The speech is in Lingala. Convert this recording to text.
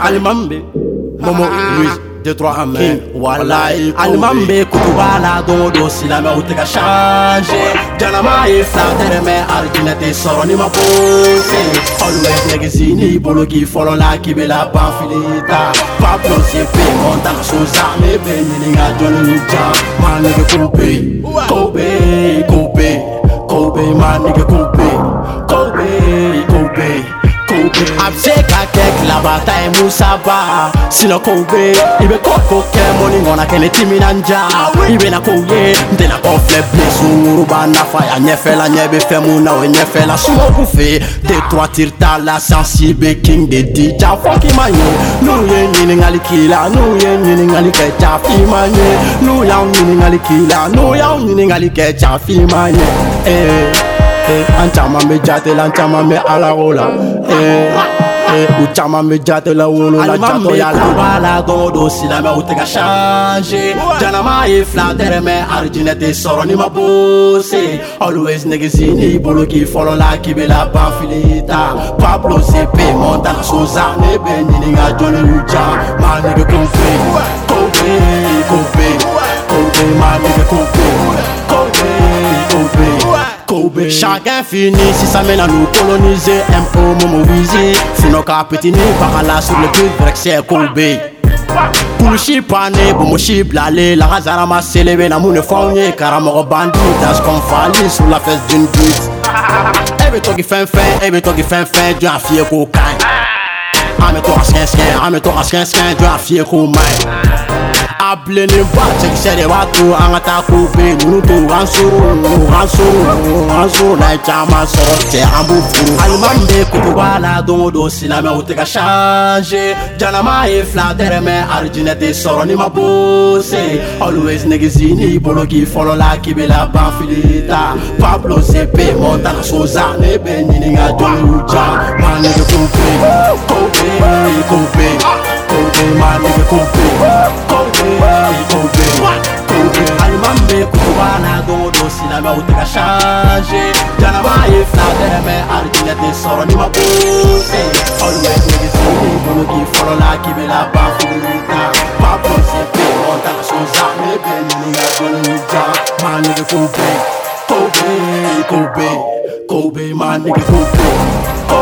Aliman bɛ Maman Louis Détroit en main Walayi Aliman bɛ kutuba la don o don silamɛw tɛ ka changer Jalama ye fila tɛrɛ mɛ alijinɛ tɛ sɔrɔ n'i ma pose Olu bɛ nɛgɛsi n'i bolo k'i fɔlɔ la k'i bɛ laban fili ta Pablo se bɛ Montan Sosa ne bɛ ɲininka jɔnni ni jan Maa nege ko bɛ yen Ko bɛ yen Ko bɛ yen Ko bɛ yen maa nege ko bɛ yen a bɛ se ka kɛ tilabata ye musaba sinɔkow be i be ko ko kɛ mɔni ŋɔna kɛnɛ timinanja i bena kow ye n tɛna kɔ filɛ bilen sunguruba nafa ya ɲɛfɛla ɲɛ be fɛn mun na o ɲɛfɛla sumawku fe detroitir t'a la sansi be king de dija fɔ k'i ma ye n'u ye ɲiningali k'i la n'u ye ɲiningali kɛ ja f'i ma ye n'u y'anw ɲiningali k'i eh, la eh. n'u y'anw ɲiningali kɛ ja f'i ma ye Eh, an chanman eh, eh, me jate la, an chanman me ala ou la Ou chanman me jate la ou lola, chanman me ala ou la Alman me kouba la gondo, sila me ou te ga chanje Janama e flantere me, arijinete soro ni mabose Oluwez negi zini, bolo ki folo la, kibe la panfile hita Pablo sepe, montana souza nebe, nini nga jone lucha Man negi koube, koube, koube chacun fini si ça mène à nous coloniser un peu momo wizi sino ka petit ni sur le but vrai c'est combé pour le pané pour mon chip l'allé la razara c'est célébé la moune fongé car amour bandit dans ce qu'on fallit sous la fesse d'une pute et eh bien toi qui fin fin eh et bien toi qui fin fin tu as fier qu'au I'm a Torah skin skin, I'm a Torah skin skin, draft here cool mind. A bilenin ba cɛkisɛ sɛ de to an ka Nous to an so an n'a la don o don change janama on ni ma bose always negisi n'i bolo k'i la k'i be Ban, filita pablo sepe montana soza ne be ɲininga a y'u ma Kobe, Kobe, Kobe, my nigga Kobe, Kobe, Kobe, Kobe. Alimambe kutuwana godo siname utaka shanje Jana maye fnademe arjile te soro nima bose Always nigga sini bulu ki foro la kibe la bafurita Papo sepe onta shoza nebe nini ya gonja My nigga Kobe, Kobe, Kobe, Kobe, my nigga Kobe, Kobe